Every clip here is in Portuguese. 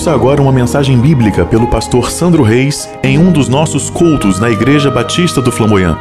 Ouça agora uma mensagem bíblica pelo pastor Sandro Reis em um dos nossos cultos na Igreja Batista do Flamboyant.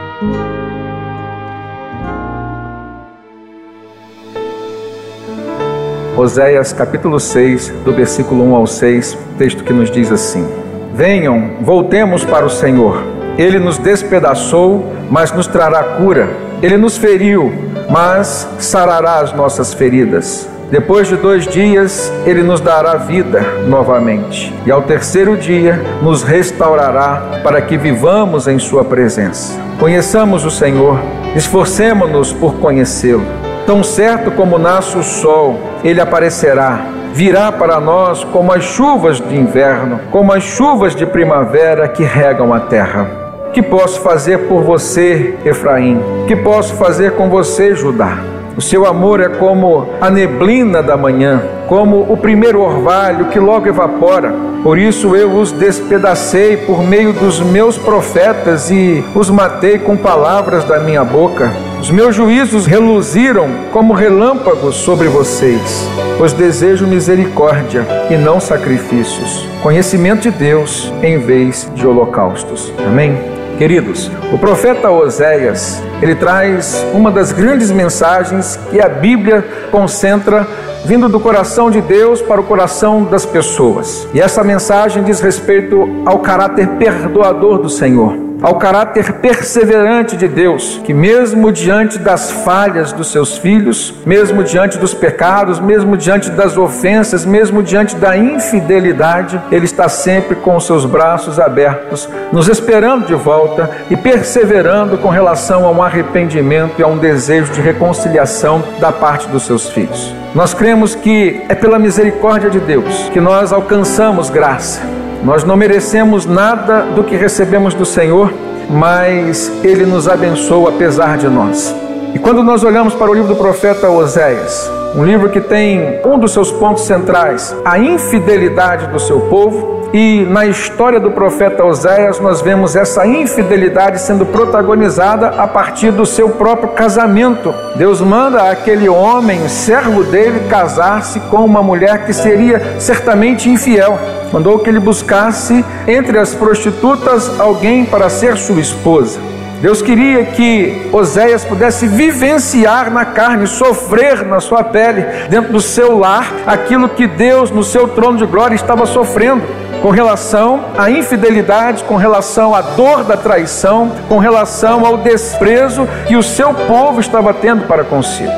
Oséias capítulo 6, do versículo 1 ao 6, texto que nos diz assim: Venham, voltemos para o Senhor. Ele nos despedaçou, mas nos trará cura. Ele nos feriu, mas sarará as nossas feridas. Depois de dois dias, ele nos dará vida novamente. E ao terceiro dia, nos restaurará para que vivamos em Sua presença. Conheçamos o Senhor, esforcemo-nos por conhecê-lo. Tão certo como nasce o sol, ele aparecerá. Virá para nós como as chuvas de inverno, como as chuvas de primavera que regam a terra. Que posso fazer por você, Efraim? Que posso fazer com você, Judá? O seu amor é como a neblina da manhã, como o primeiro orvalho que logo evapora. Por isso eu os despedacei por meio dos meus profetas e os matei com palavras da minha boca. Os meus juízos reluziram como relâmpagos sobre vocês, pois desejo misericórdia e não sacrifícios, conhecimento de Deus em vez de holocaustos. Amém? Queridos, o profeta Oséias, ele traz uma das grandes mensagens que a Bíblia concentra vindo do coração de Deus para o coração das pessoas. E essa mensagem diz respeito ao caráter perdoador do Senhor ao caráter perseverante de Deus, que mesmo diante das falhas dos seus filhos, mesmo diante dos pecados, mesmo diante das ofensas, mesmo diante da infidelidade, Ele está sempre com os seus braços abertos, nos esperando de volta e perseverando com relação a um arrependimento e a um desejo de reconciliação da parte dos seus filhos. Nós cremos que é pela misericórdia de Deus que nós alcançamos graça. Nós não merecemos nada do que recebemos do Senhor, mas Ele nos abençoa apesar de nós. E quando nós olhamos para o livro do profeta Oséias, um livro que tem um dos seus pontos centrais, a infidelidade do seu povo, e na história do profeta Oséias, nós vemos essa infidelidade sendo protagonizada a partir do seu próprio casamento. Deus manda aquele homem, servo dele, casar-se com uma mulher que seria certamente infiel. Mandou que ele buscasse entre as prostitutas alguém para ser sua esposa. Deus queria que Oséias pudesse vivenciar na carne, sofrer na sua pele, dentro do seu lar, aquilo que Deus, no seu trono de glória, estava sofrendo com relação à infidelidade, com relação à dor da traição, com relação ao desprezo que o seu povo estava tendo para consigo.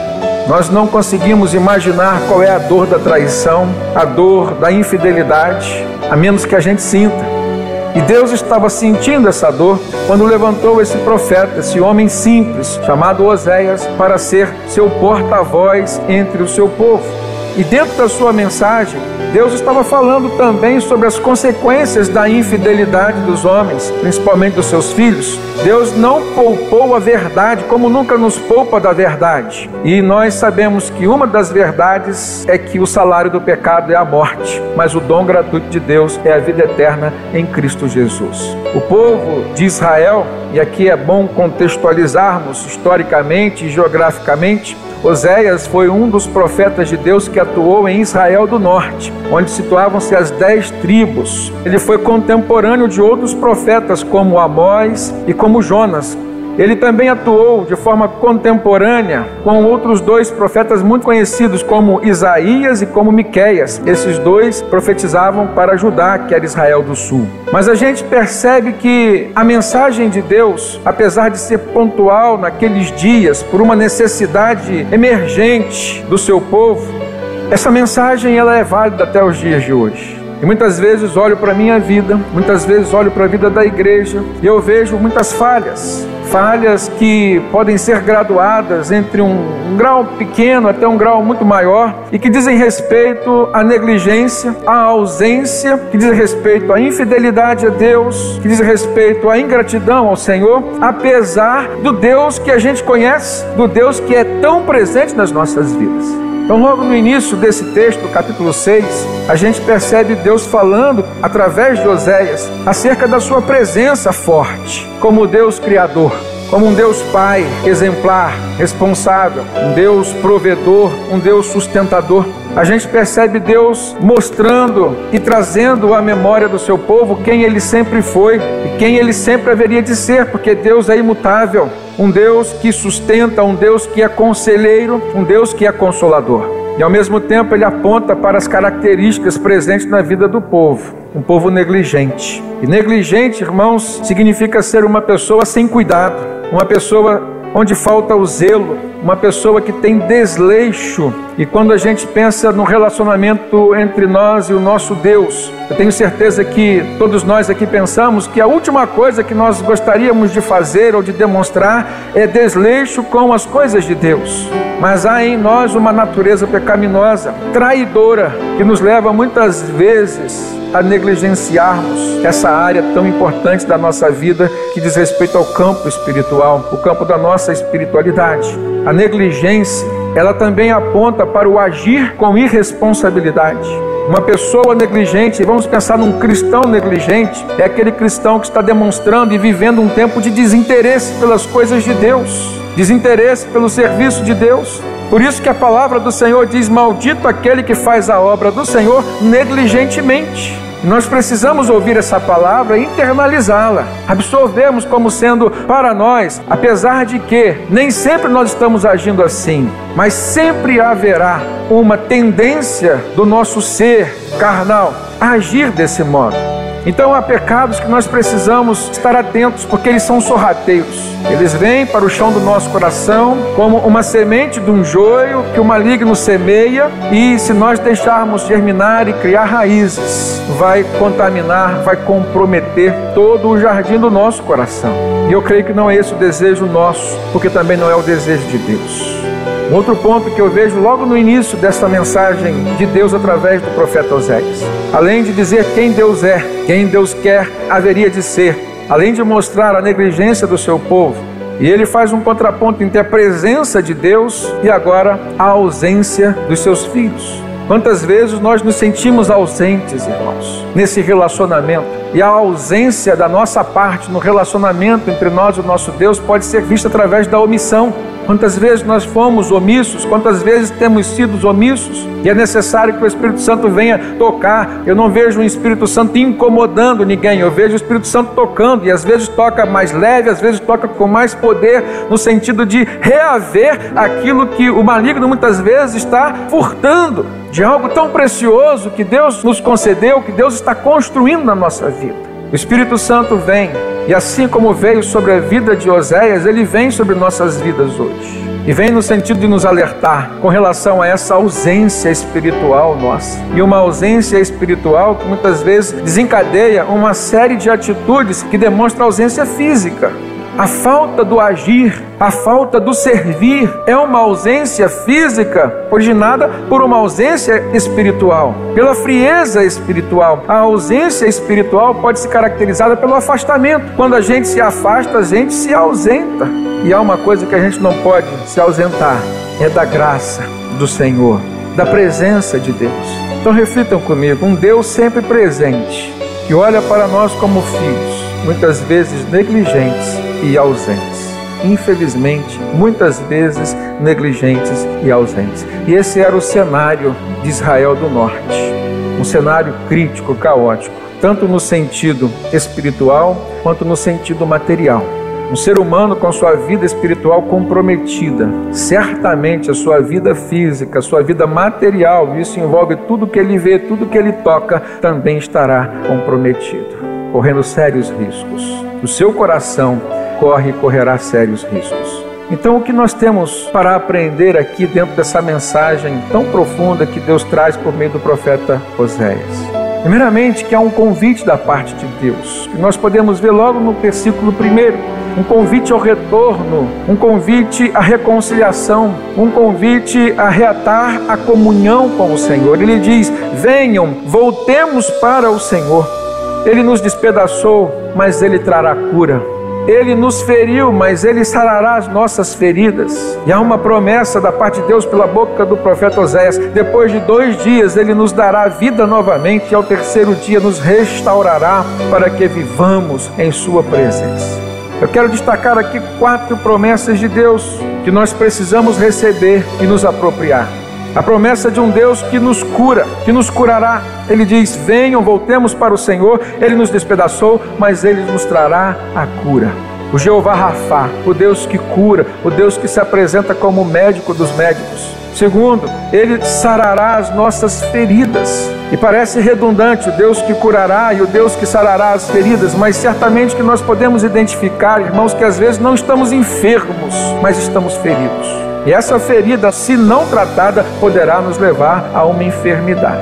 Nós não conseguimos imaginar qual é a dor da traição, a dor da infidelidade, a menos que a gente sinta. E Deus estava sentindo essa dor quando levantou esse profeta, esse homem simples, chamado Oséias, para ser seu porta-voz entre o seu povo. E dentro da sua mensagem, Deus estava falando também sobre as consequências da infidelidade dos homens, principalmente dos seus filhos. Deus não poupou a verdade como nunca nos poupa da verdade. E nós sabemos que uma das verdades é que o salário do pecado é a morte, mas o dom gratuito de Deus é a vida eterna em Cristo Jesus. O povo de Israel, e aqui é bom contextualizarmos historicamente e geograficamente, Oséias foi um dos profetas de Deus que atuou em Israel do Norte, onde situavam-se as dez tribos. Ele foi contemporâneo de outros profetas como Amós e como Jonas, ele também atuou de forma contemporânea com outros dois profetas muito conhecidos, como Isaías e como Miqueias. Esses dois profetizavam para Judá, que era Israel do Sul. Mas a gente percebe que a mensagem de Deus, apesar de ser pontual naqueles dias, por uma necessidade emergente do seu povo, essa mensagem ela é válida até os dias de hoje. E muitas vezes olho para a minha vida, muitas vezes olho para a vida da igreja e eu vejo muitas falhas, falhas que podem ser graduadas entre um, um, grau pequeno até um grau muito maior e que dizem respeito à negligência, à ausência, que dizem respeito à infidelidade a Deus, que dizem respeito à ingratidão ao Senhor, apesar do Deus que a gente conhece, do Deus que é tão presente nas nossas vidas. Então, logo no início desse texto, capítulo 6, a gente percebe Deus falando através de Oséias acerca da sua presença forte como Deus Criador, como um Deus Pai exemplar, responsável, um Deus provedor, um Deus sustentador. A gente percebe Deus mostrando e trazendo à memória do seu povo quem ele sempre foi e quem ele sempre haveria de ser, porque Deus é imutável um Deus que sustenta, um Deus que é conselheiro, um Deus que é consolador. E ao mesmo tempo ele aponta para as características presentes na vida do povo, um povo negligente. E negligente, irmãos, significa ser uma pessoa sem cuidado, uma pessoa onde falta o zelo, uma pessoa que tem desleixo. E quando a gente pensa no relacionamento entre nós e o nosso Deus, eu tenho certeza que todos nós aqui pensamos que a última coisa que nós gostaríamos de fazer ou de demonstrar é desleixo com as coisas de Deus. Mas há em nós uma natureza pecaminosa, traidora, que nos leva muitas vezes a negligenciarmos essa área tão importante da nossa vida que diz respeito ao campo espiritual, o campo da nossa espiritualidade. A negligência, ela também aponta para o agir com irresponsabilidade. Uma pessoa negligente, vamos pensar num cristão negligente, é aquele cristão que está demonstrando e vivendo um tempo de desinteresse pelas coisas de Deus, desinteresse pelo serviço de Deus. Por isso que a palavra do Senhor diz: Maldito aquele que faz a obra do Senhor negligentemente. Nós precisamos ouvir essa palavra e internalizá-la, absorvermos como sendo para nós, apesar de que nem sempre nós estamos agindo assim, mas sempre haverá uma tendência do nosso ser carnal a agir desse modo. Então há pecados que nós precisamos estar atentos, porque eles são sorrateiros. Eles vêm para o chão do nosso coração como uma semente de um joio que o maligno semeia, e se nós deixarmos germinar e criar raízes, vai contaminar, vai comprometer todo o jardim do nosso coração. E eu creio que não é esse o desejo nosso, porque também não é o desejo de Deus. Um outro ponto que eu vejo logo no início dessa mensagem de Deus através do profeta Oséias, além de dizer quem Deus é, quem Deus quer haveria de ser, além de mostrar a negligência do seu povo, e ele faz um contraponto entre a presença de Deus e agora a ausência dos seus filhos. Quantas vezes nós nos sentimos ausentes, irmãos, nesse relacionamento? E a ausência da nossa parte no relacionamento entre nós e o nosso Deus pode ser vista através da omissão. Quantas vezes nós fomos omissos, quantas vezes temos sido omissos, e é necessário que o Espírito Santo venha tocar. Eu não vejo o Espírito Santo incomodando ninguém, eu vejo o Espírito Santo tocando, e às vezes toca mais leve, às vezes toca com mais poder, no sentido de reaver aquilo que o maligno muitas vezes está furtando de algo tão precioso que Deus nos concedeu, que Deus está construindo na nossa vida. O Espírito Santo vem, e assim como veio sobre a vida de Oséias, ele vem sobre nossas vidas hoje. E vem no sentido de nos alertar com relação a essa ausência espiritual nossa. E uma ausência espiritual que muitas vezes desencadeia uma série de atitudes que demonstram ausência física. A falta do agir, a falta do servir é uma ausência física originada por uma ausência espiritual, pela frieza espiritual. A ausência espiritual pode ser caracterizada pelo afastamento. Quando a gente se afasta, a gente se ausenta. E há uma coisa que a gente não pode se ausentar: é da graça do Senhor, da presença de Deus. Então reflitam comigo: um Deus sempre presente, que olha para nós como filhos, muitas vezes negligentes e ausentes. Infelizmente, muitas vezes negligentes e ausentes. E esse era o cenário de Israel do Norte. Um cenário crítico, caótico, tanto no sentido espiritual quanto no sentido material. Um ser humano com sua vida espiritual comprometida, certamente a sua vida física, a sua vida material, isso envolve tudo que ele vê, tudo que ele toca, também estará comprometido, correndo sérios riscos. O seu coração corre e correrá sérios riscos. Então, o que nós temos para aprender aqui dentro dessa mensagem tão profunda que Deus traz por meio do profeta Oséias? Primeiramente, que há um convite da parte de Deus, que nós podemos ver logo no versículo primeiro, um convite ao retorno, um convite à reconciliação, um convite a reatar a comunhão com o Senhor. Ele diz: Venham, voltemos para o Senhor. Ele nos despedaçou, mas ele trará cura. Ele nos feriu, mas Ele sarará as nossas feridas. E há uma promessa da parte de Deus pela boca do profeta Oséias: depois de dois dias Ele nos dará vida novamente, e ao terceiro dia nos restaurará para que vivamos em Sua presença. Eu quero destacar aqui quatro promessas de Deus que nós precisamos receber e nos apropriar. A promessa de um Deus que nos cura, que nos curará. Ele diz: Venham, voltemos para o Senhor. Ele nos despedaçou, mas ele nos trará a cura. O Jeová Rafá, o Deus que cura, o Deus que se apresenta como médico dos médicos. Segundo, ele sarará as nossas feridas. E parece redundante o Deus que curará e o Deus que sarará as feridas, mas certamente que nós podemos identificar, irmãos, que às vezes não estamos enfermos, mas estamos feridos. E essa ferida, se não tratada, poderá nos levar a uma enfermidade.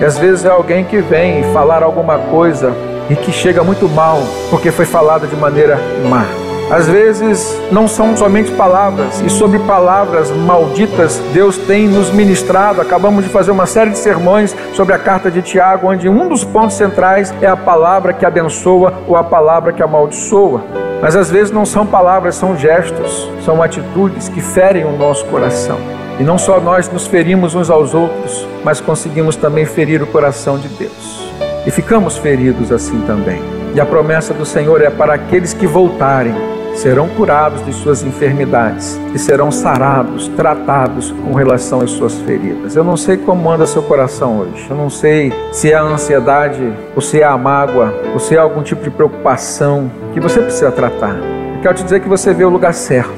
E às vezes é alguém que vem falar alguma coisa e que chega muito mal, porque foi falada de maneira má. Às vezes não são somente palavras, e sobre palavras malditas Deus tem nos ministrado. Acabamos de fazer uma série de sermões sobre a carta de Tiago, onde um dos pontos centrais é a palavra que abençoa ou a palavra que amaldiçoa. Mas às vezes não são palavras, são gestos, são atitudes que ferem o nosso coração. E não só nós nos ferimos uns aos outros, mas conseguimos também ferir o coração de Deus. E ficamos feridos assim também. E a promessa do Senhor é para aqueles que voltarem, serão curados de suas enfermidades e serão sarados, tratados com relação às suas feridas. Eu não sei como anda seu coração hoje. Eu não sei se é a ansiedade, ou se é a mágoa, ou se é algum tipo de preocupação que você precisa tratar. Eu quero te dizer que você vê o lugar certo,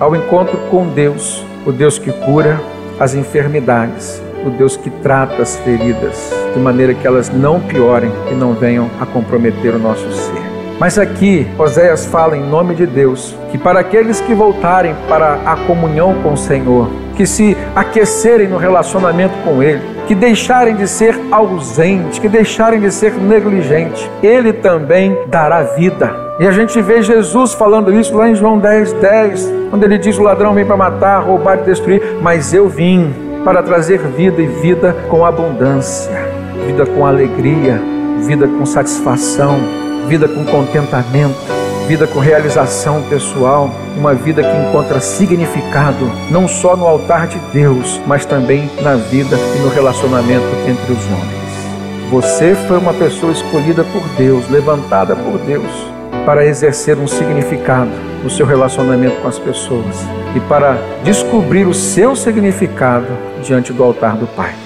ao encontro com Deus, o Deus que cura as enfermidades, o Deus que trata as feridas, de maneira que elas não piorem e não venham a comprometer o nosso ser. Mas aqui, Oséias fala em nome de Deus que para aqueles que voltarem para a comunhão com o Senhor, que se aquecerem no relacionamento com Ele, que deixarem de ser ausentes, que deixarem de ser negligentes, Ele também dará vida. E a gente vê Jesus falando isso lá em João 10, 10, quando ele diz: O ladrão vem para matar, roubar e destruir, mas eu vim para trazer vida e vida com abundância, vida com alegria, vida com satisfação, vida com contentamento, vida com realização pessoal, uma vida que encontra significado não só no altar de Deus, mas também na vida e no relacionamento entre os homens. Você foi uma pessoa escolhida por Deus, levantada por Deus, para exercer um significado no seu relacionamento com as pessoas e para descobrir o seu significado diante do altar do Pai.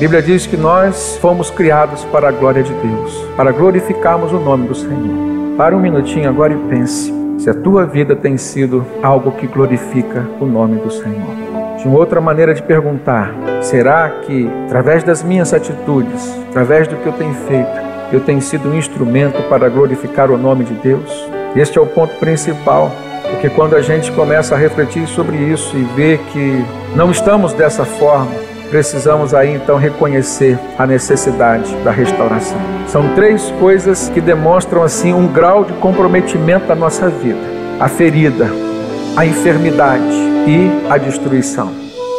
Bíblia diz que nós fomos criados para a glória de Deus, para glorificarmos o nome do Senhor. Para um minutinho agora e pense se a tua vida tem sido algo que glorifica o nome do Senhor. De uma outra maneira de perguntar, será que através das minhas atitudes, através do que eu tenho feito, eu tenho sido um instrumento para glorificar o nome de Deus? Este é o ponto principal, porque quando a gente começa a refletir sobre isso e ver que não estamos dessa forma, precisamos aí então reconhecer a necessidade da restauração. São três coisas que demonstram assim um grau de comprometimento da nossa vida: a ferida, a enfermidade e a destruição.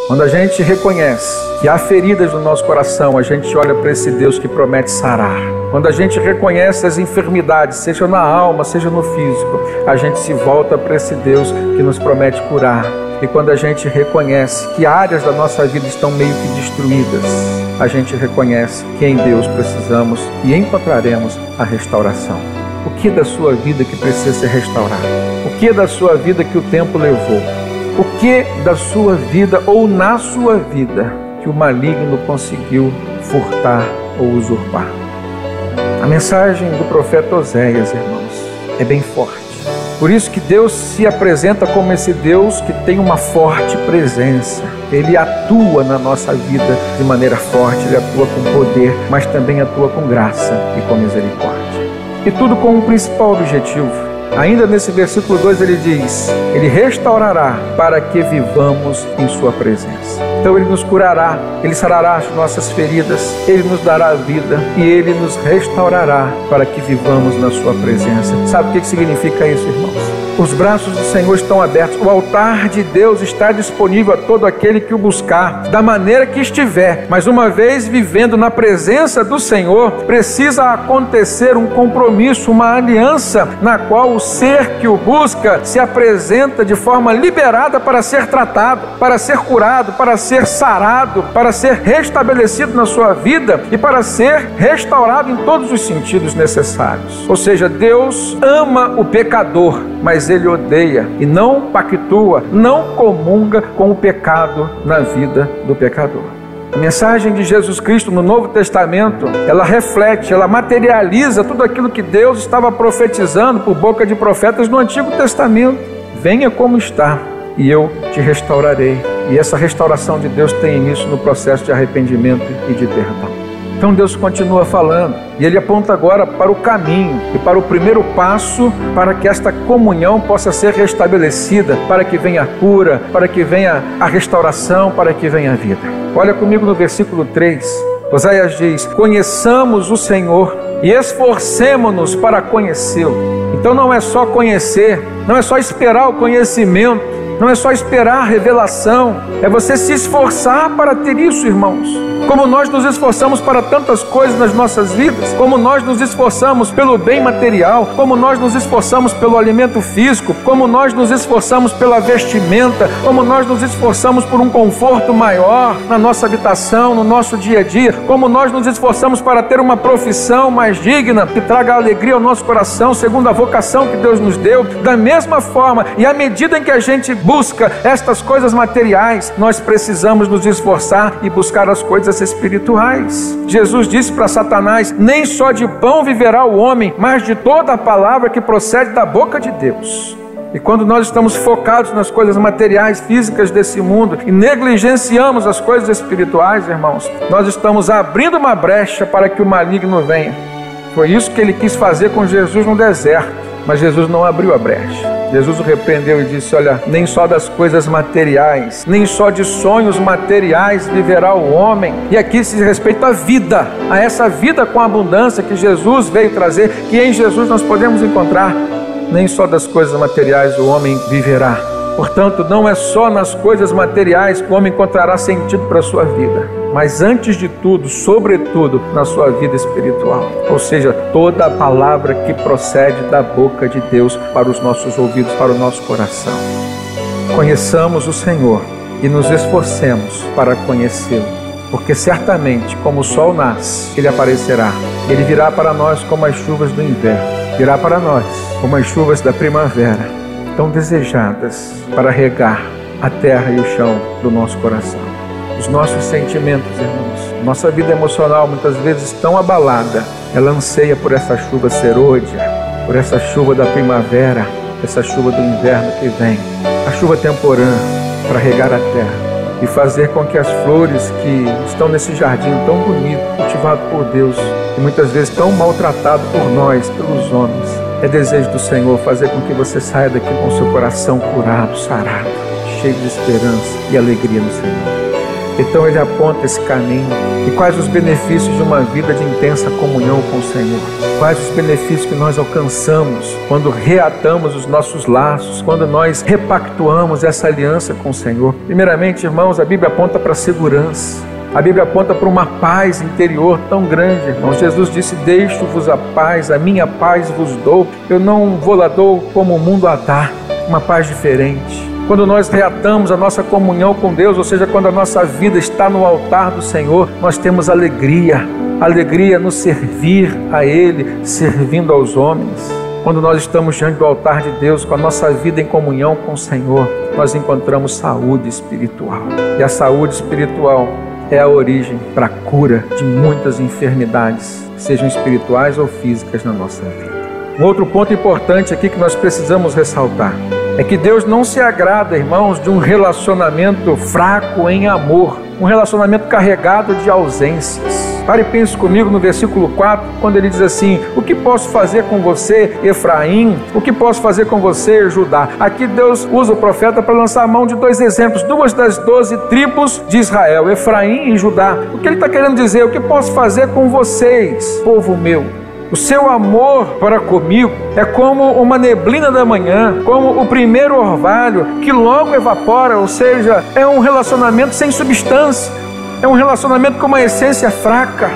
Quando a gente reconhece que há feridas no nosso coração, a gente olha para esse Deus que promete sarar. Quando a gente reconhece as enfermidades, seja na alma, seja no físico, a gente se volta para esse Deus que nos promete curar. E quando a gente reconhece que áreas da nossa vida estão meio que destruídas, a gente reconhece que em Deus precisamos e encontraremos a restauração. O que da sua vida que precisa ser restaurado? O que da sua vida que o tempo levou? O que da sua vida ou na sua vida que o maligno conseguiu furtar ou usurpar? A mensagem do profeta Oséias, irmãos, é bem forte. Por isso que Deus se apresenta como esse Deus que tem uma forte presença. Ele atua na nossa vida de maneira forte, ele atua com poder, mas também atua com graça e com misericórdia. E tudo com um principal objetivo: Ainda nesse versículo 2 ele diz: Ele restaurará para que vivamos em Sua presença. Então Ele nos curará, Ele sarará as nossas feridas, Ele nos dará vida e Ele nos restaurará para que vivamos na Sua presença. Sabe o que significa isso, irmãos? Os braços do Senhor estão abertos, o altar de Deus está disponível a todo aquele que o buscar, da maneira que estiver. Mas uma vez vivendo na presença do Senhor, precisa acontecer um compromisso, uma aliança, na qual o ser que o busca se apresenta de forma liberada para ser tratado, para ser curado, para ser sarado, para ser restabelecido na sua vida e para ser restaurado em todos os sentidos necessários. Ou seja, Deus ama o pecador, mas ele odeia e não pactua, não comunga com o pecado na vida do pecador. A mensagem de Jesus Cristo no Novo Testamento, ela reflete, ela materializa tudo aquilo que Deus estava profetizando por boca de profetas no Antigo Testamento. Venha como está e eu te restaurarei. E essa restauração de Deus tem início no processo de arrependimento e de perdão. Então Deus continua falando e ele aponta agora para o caminho e para o primeiro passo para que esta comunhão possa ser restabelecida, para que venha a cura, para que venha a restauração, para que venha a vida. Olha comigo no versículo 3. Oséias diz: Conheçamos o Senhor e esforcemos-nos para conhecê-lo. Então não é só conhecer, não é só esperar o conhecimento, não é só esperar a revelação, é você se esforçar para ter isso, irmãos. Como nós nos esforçamos para tantas coisas nas nossas vidas, como nós nos esforçamos pelo bem material, como nós nos esforçamos pelo alimento físico, como nós nos esforçamos pela vestimenta, como nós nos esforçamos por um conforto maior na nossa habitação, no nosso dia a dia, como nós nos esforçamos para ter uma profissão mais digna, que traga alegria ao nosso coração, segundo a vocação que Deus nos deu, da mesma forma, e à medida em que a gente busca estas coisas materiais, nós precisamos nos esforçar e buscar as coisas espirituais. Jesus disse para Satanás: Nem só de pão viverá o homem, mas de toda a palavra que procede da boca de Deus. E quando nós estamos focados nas coisas materiais, físicas desse mundo e negligenciamos as coisas espirituais, irmãos, nós estamos abrindo uma brecha para que o maligno venha. Foi isso que ele quis fazer com Jesus no deserto, mas Jesus não abriu a brecha. Jesus o repreendeu e disse: Olha, nem só das coisas materiais, nem só de sonhos materiais viverá o homem. E aqui se respeita à vida, a essa vida com abundância que Jesus veio trazer, que em Jesus nós podemos encontrar. Nem só das coisas materiais o homem viverá. Portanto, não é só nas coisas materiais que o homem encontrará sentido para a sua vida mas antes de tudo, sobretudo, na sua vida espiritual. Ou seja, toda a palavra que procede da boca de Deus para os nossos ouvidos, para o nosso coração. Conheçamos o Senhor e nos esforcemos para conhecê-lo, porque certamente, como o sol nasce, ele aparecerá. Ele virá para nós como as chuvas do inverno, virá para nós como as chuvas da primavera, tão desejadas para regar a terra e o chão do nosso coração os nossos sentimentos, irmãos. Nossa vida emocional muitas vezes tão abalada, ela anseia por essa chuva serôdia, por essa chuva da primavera, essa chuva do inverno que vem, a chuva temporã para regar a terra e fazer com que as flores que estão nesse jardim tão bonito, cultivado por Deus, e muitas vezes tão maltratado por nós, pelos homens, é desejo do Senhor fazer com que você saia daqui com seu coração curado, sarado, cheio de esperança e alegria no Senhor. Então ele aponta esse caminho. E quais os benefícios de uma vida de intensa comunhão com o Senhor? Quais os benefícios que nós alcançamos quando reatamos os nossos laços, quando nós repactuamos essa aliança com o Senhor? Primeiramente, irmãos, a Bíblia aponta para a segurança. A Bíblia aponta para uma paz interior tão grande, irmãos. Jesus disse: Deixo-vos a paz, a minha paz vos dou. Eu não vou lá dou como o mundo a dá, uma paz diferente quando nós reatamos a nossa comunhão com Deus, ou seja, quando a nossa vida está no altar do Senhor, nós temos alegria, alegria no servir a Ele, servindo aos homens. Quando nós estamos diante do altar de Deus, com a nossa vida em comunhão com o Senhor, nós encontramos saúde espiritual. E a saúde espiritual é a origem para a cura de muitas enfermidades, sejam espirituais ou físicas na nossa vida. Um outro ponto importante aqui que nós precisamos ressaltar é que Deus não se agrada, irmãos, de um relacionamento fraco em amor, um relacionamento carregado de ausências. Pare e pense comigo no versículo 4, quando ele diz assim: O que posso fazer com você, Efraim? O que posso fazer com você, Judá? Aqui Deus usa o profeta para lançar a mão de dois exemplos, duas das doze tribos de Israel, Efraim e Judá. O que ele está querendo dizer? O que posso fazer com vocês, povo meu? O seu amor para comigo é como uma neblina da manhã, como o primeiro orvalho que logo evapora, ou seja, é um relacionamento sem substância, é um relacionamento com uma essência fraca.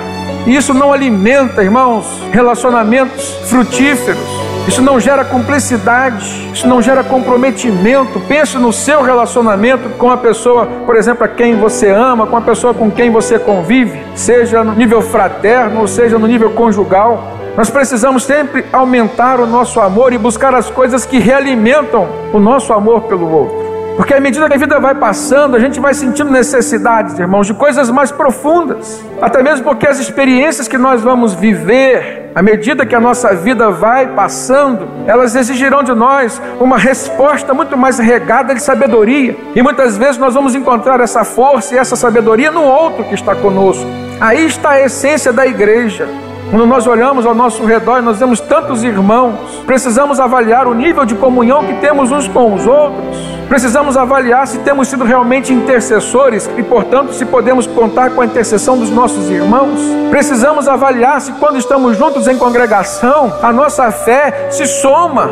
E isso não alimenta, irmãos, relacionamentos frutíferos. Isso não gera cumplicidade, isso não gera comprometimento. Pense no seu relacionamento com a pessoa, por exemplo, a quem você ama, com a pessoa com quem você convive, seja no nível fraterno ou seja no nível conjugal. Nós precisamos sempre aumentar o nosso amor e buscar as coisas que realimentam o nosso amor pelo outro. Porque à medida que a vida vai passando, a gente vai sentindo necessidades, irmãos, de coisas mais profundas. Até mesmo porque as experiências que nós vamos viver, à medida que a nossa vida vai passando, elas exigirão de nós uma resposta muito mais regada de sabedoria. E muitas vezes nós vamos encontrar essa força e essa sabedoria no outro que está conosco. Aí está a essência da igreja. Quando nós olhamos ao nosso redor e nós vemos tantos irmãos, precisamos avaliar o nível de comunhão que temos uns com os outros. Precisamos avaliar se temos sido realmente intercessores e, portanto, se podemos contar com a intercessão dos nossos irmãos. Precisamos avaliar se, quando estamos juntos em congregação, a nossa fé se soma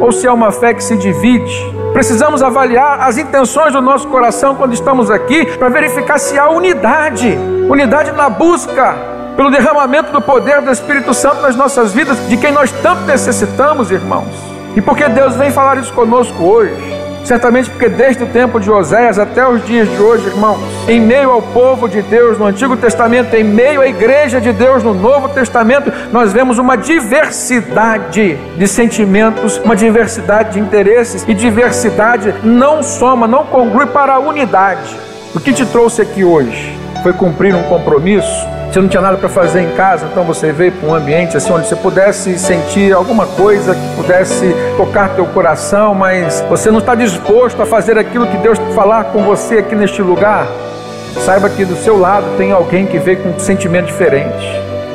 ou se é uma fé que se divide. Precisamos avaliar as intenções do nosso coração quando estamos aqui para verificar se há unidade unidade na busca pelo derramamento do poder do Espírito Santo nas nossas vidas, de quem nós tanto necessitamos, irmãos. E porque Deus vem falar isso conosco hoje. Certamente porque desde o tempo de Oséias até os dias de hoje, irmãos, em meio ao povo de Deus no Antigo Testamento, em meio à igreja de Deus no Novo Testamento, nós vemos uma diversidade de sentimentos, uma diversidade de interesses e diversidade não soma, não congrui para a unidade. O que te trouxe aqui hoje foi cumprir um compromisso você não tinha nada para fazer em casa, então você veio para um ambiente assim onde você pudesse sentir alguma coisa que pudesse tocar teu coração, mas você não está disposto a fazer aquilo que Deus falar com você aqui neste lugar. Saiba que do seu lado tem alguém que veio com um sentimento diferente.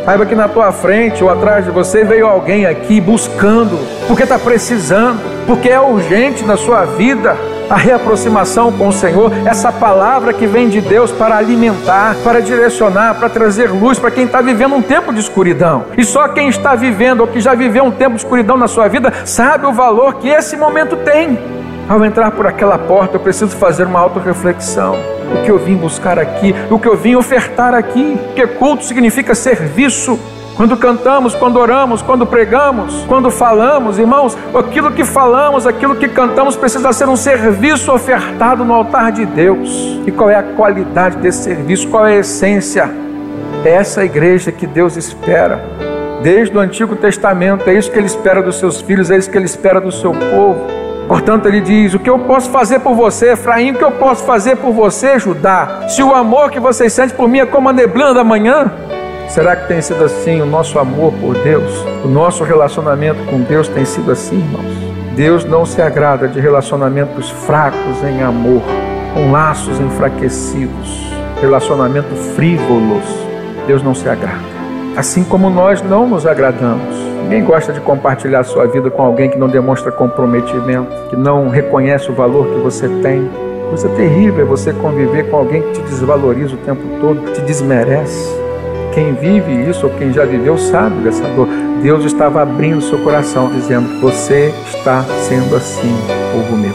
Saiba que na tua frente ou atrás de você veio alguém aqui buscando, porque está precisando, porque é urgente na sua vida a reaproximação com o Senhor, essa palavra que vem de Deus para alimentar, para direcionar, para trazer luz para quem está vivendo um tempo de escuridão. E só quem está vivendo ou que já viveu um tempo de escuridão na sua vida sabe o valor que esse momento tem. Ao entrar por aquela porta, eu preciso fazer uma autorreflexão. O que eu vim buscar aqui, o que eu vim ofertar aqui, porque culto significa serviço. Quando cantamos, quando oramos, quando pregamos, quando falamos, irmãos, aquilo que falamos, aquilo que cantamos precisa ser um serviço ofertado no altar de Deus. E qual é a qualidade desse serviço? Qual é a essência? É essa igreja que Deus espera. Desde o Antigo Testamento, é isso que Ele espera dos seus filhos, é isso que Ele espera do seu povo. Portanto, ele diz: O que eu posso fazer por você, Efraim? O que eu posso fazer por você, Judá? Se o amor que vocês sentem por mim é como a neblina da manhã, Será que tem sido assim o nosso amor por Deus? O nosso relacionamento com Deus tem sido assim, irmãos? Deus não se agrada de relacionamentos fracos em amor, com laços enfraquecidos, relacionamentos frívolos. Deus não se agrada. Assim como nós não nos agradamos. Ninguém gosta de compartilhar sua vida com alguém que não demonstra comprometimento, que não reconhece o valor que você tem. Coisa terrível é você conviver com alguém que te desvaloriza o tempo todo, te desmerece. Quem vive isso, ou quem já viveu, sabe dessa dor. Deus estava abrindo seu coração, dizendo: Você está sendo assim, povo meu.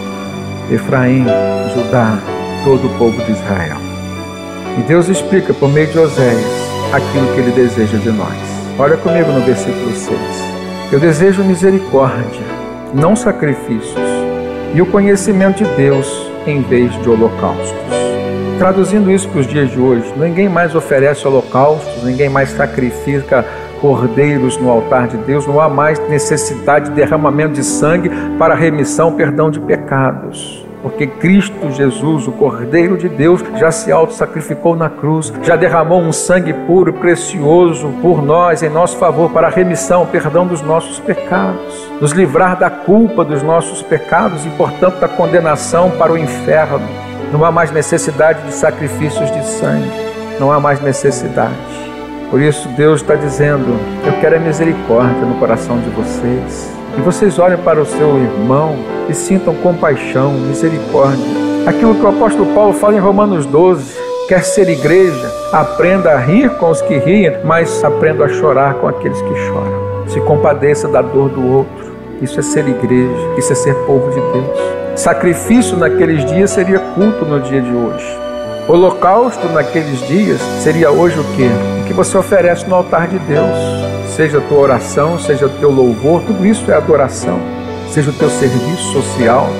Efraim, Judá, todo o povo de Israel. E Deus explica por meio de Oséias aquilo que ele deseja de nós. Olha comigo no versículo 6. Eu desejo misericórdia, não sacrifícios, e o conhecimento de Deus em vez de holocaustos. Traduzindo isso para os dias de hoje, ninguém mais oferece holocaustos, ninguém mais sacrifica cordeiros no altar de Deus, não há mais necessidade de derramamento de sangue para remissão, perdão de pecados. Porque Cristo Jesus, o Cordeiro de Deus, já se auto-sacrificou na cruz, já derramou um sangue puro, precioso por nós, em nosso favor, para a remissão, perdão dos nossos pecados, nos livrar da culpa dos nossos pecados e, portanto, da condenação para o inferno. Não há mais necessidade de sacrifícios de sangue. Não há mais necessidade. Por isso Deus está dizendo: Eu quero a misericórdia no coração de vocês. E vocês olhem para o seu irmão e sintam compaixão, misericórdia. Aquilo que o apóstolo Paulo fala em Romanos 12: quer ser igreja, aprenda a rir com os que riem, mas aprenda a chorar com aqueles que choram. Se compadeça da dor do outro. Isso é ser igreja, isso é ser povo de Deus. Sacrifício naqueles dias seria culto no dia de hoje. Holocausto naqueles dias seria hoje o quê? O que você oferece no altar de Deus. Seja a tua oração, seja o teu louvor, tudo isso é adoração. Seja o teu serviço social.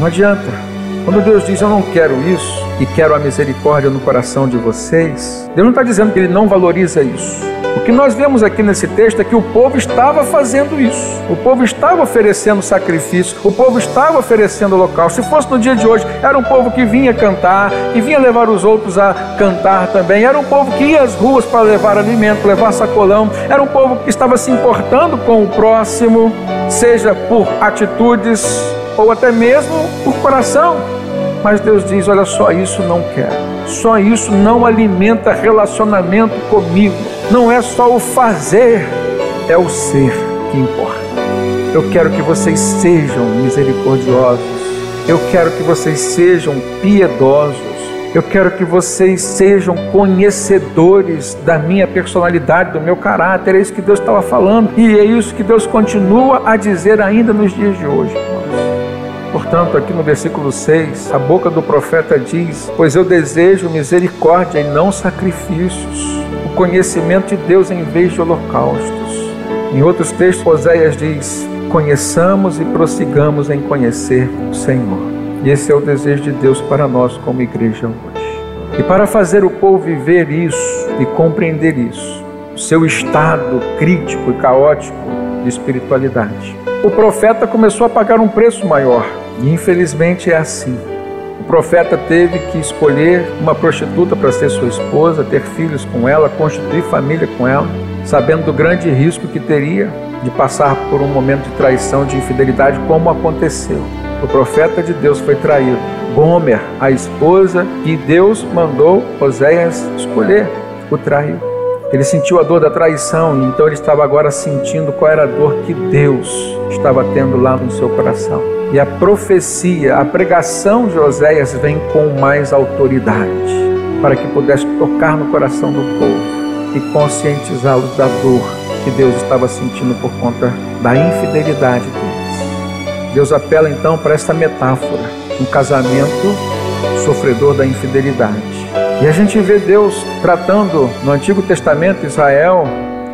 Não adianta. Quando Deus diz eu não quero isso e quero a misericórdia no coração de vocês, Deus não está dizendo que Ele não valoriza isso. O que nós vemos aqui nesse texto é que o povo estava fazendo isso. O povo estava oferecendo sacrifício, o povo estava oferecendo local. Se fosse no dia de hoje, era um povo que vinha cantar, que vinha levar os outros a cantar também. Era um povo que ia às ruas para levar alimento, levar sacolão. Era um povo que estava se importando com o próximo, seja por atitudes ou até mesmo por coração. Mas Deus diz: Olha só, isso não quero. Só isso não alimenta relacionamento comigo. Não é só o fazer, é o ser que importa. Eu quero que vocês sejam misericordiosos. Eu quero que vocês sejam piedosos. Eu quero que vocês sejam conhecedores da minha personalidade, do meu caráter. É isso que Deus estava falando. E é isso que Deus continua a dizer ainda nos dias de hoje. Portanto, aqui no versículo 6, a boca do profeta diz: Pois eu desejo misericórdia e não sacrifícios, o conhecimento de Deus em vez de holocaustos. Em outros textos, Oséias diz: Conheçamos e prossigamos em conhecer o Senhor. E esse é o desejo de Deus para nós como igreja hoje. E para fazer o povo viver isso e compreender isso, o seu estado crítico e caótico de espiritualidade, o profeta começou a pagar um preço maior. E infelizmente é assim. O profeta teve que escolher uma prostituta para ser sua esposa, ter filhos com ela, constituir família com ela, sabendo do grande risco que teria de passar por um momento de traição, de infidelidade, como aconteceu. O profeta de Deus foi traído. Gomer, a esposa que Deus mandou Oséias escolher, o traiu. Ele sentiu a dor da traição então ele estava agora sentindo qual era a dor que Deus estava tendo lá no seu coração. E a profecia, a pregação de Oséias vem com mais autoridade, para que pudesse tocar no coração do povo e conscientizá-los da dor que Deus estava sentindo por conta da infidelidade deles. Deus apela então para esta metáfora, um casamento sofredor da infidelidade. E a gente vê Deus tratando no Antigo Testamento Israel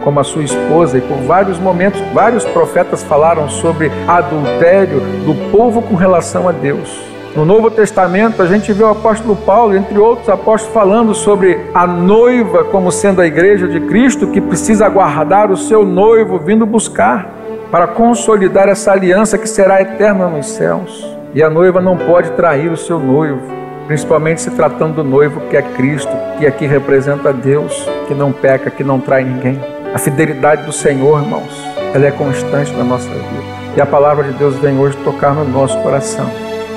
como a sua esposa, e por vários momentos, vários profetas falaram sobre adultério do povo com relação a Deus. No Novo Testamento, a gente vê o apóstolo Paulo, entre outros apóstolos, falando sobre a noiva como sendo a igreja de Cristo que precisa aguardar o seu noivo vindo buscar para consolidar essa aliança que será eterna nos céus. E a noiva não pode trair o seu noivo, principalmente se tratando do noivo que é Cristo, que aqui representa Deus, que não peca, que não trai ninguém. A fidelidade do Senhor, irmãos, ela é constante na nossa vida. E a palavra de Deus vem hoje tocar no nosso coração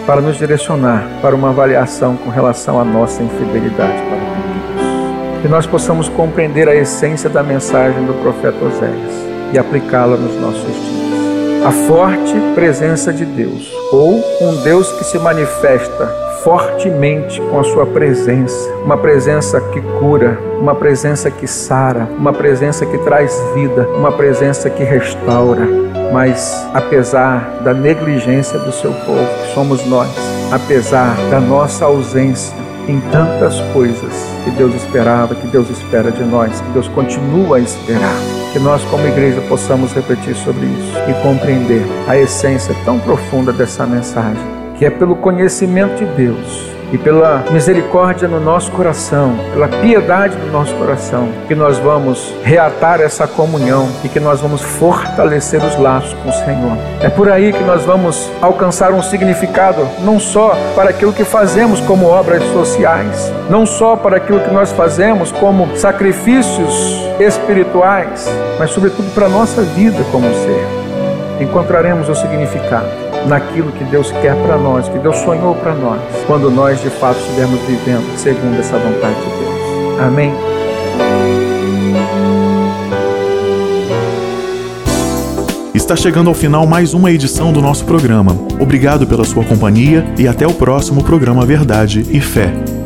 para nos direcionar para uma avaliação com relação à nossa infidelidade para com Deus. Que nós possamos compreender a essência da mensagem do profeta Oséias e aplicá-la nos nossos dias. A forte presença de Deus, ou um Deus que se manifesta fortemente com a sua presença, uma presença que cura, uma presença que sara, uma presença que traz vida, uma presença que restaura. Mas apesar da negligência do seu povo, que somos nós, apesar da nossa ausência em tantas coisas que Deus esperava, que Deus espera de nós, que Deus continua a esperar, que nós como igreja possamos refletir sobre isso e compreender a essência tão profunda dessa mensagem que é pelo conhecimento de Deus e pela misericórdia no nosso coração, pela piedade no nosso coração, que nós vamos reatar essa comunhão e que nós vamos fortalecer os laços com o Senhor. É por aí que nós vamos alcançar um significado não só para aquilo que fazemos como obras sociais, não só para aquilo que nós fazemos como sacrifícios espirituais, mas sobretudo para a nossa vida como ser. Encontraremos o significado naquilo que Deus quer para nós, que Deus sonhou para nós, quando nós de fato estivermos vivendo segundo essa vontade de Deus. Amém? Está chegando ao final mais uma edição do nosso programa. Obrigado pela sua companhia e até o próximo programa Verdade e Fé.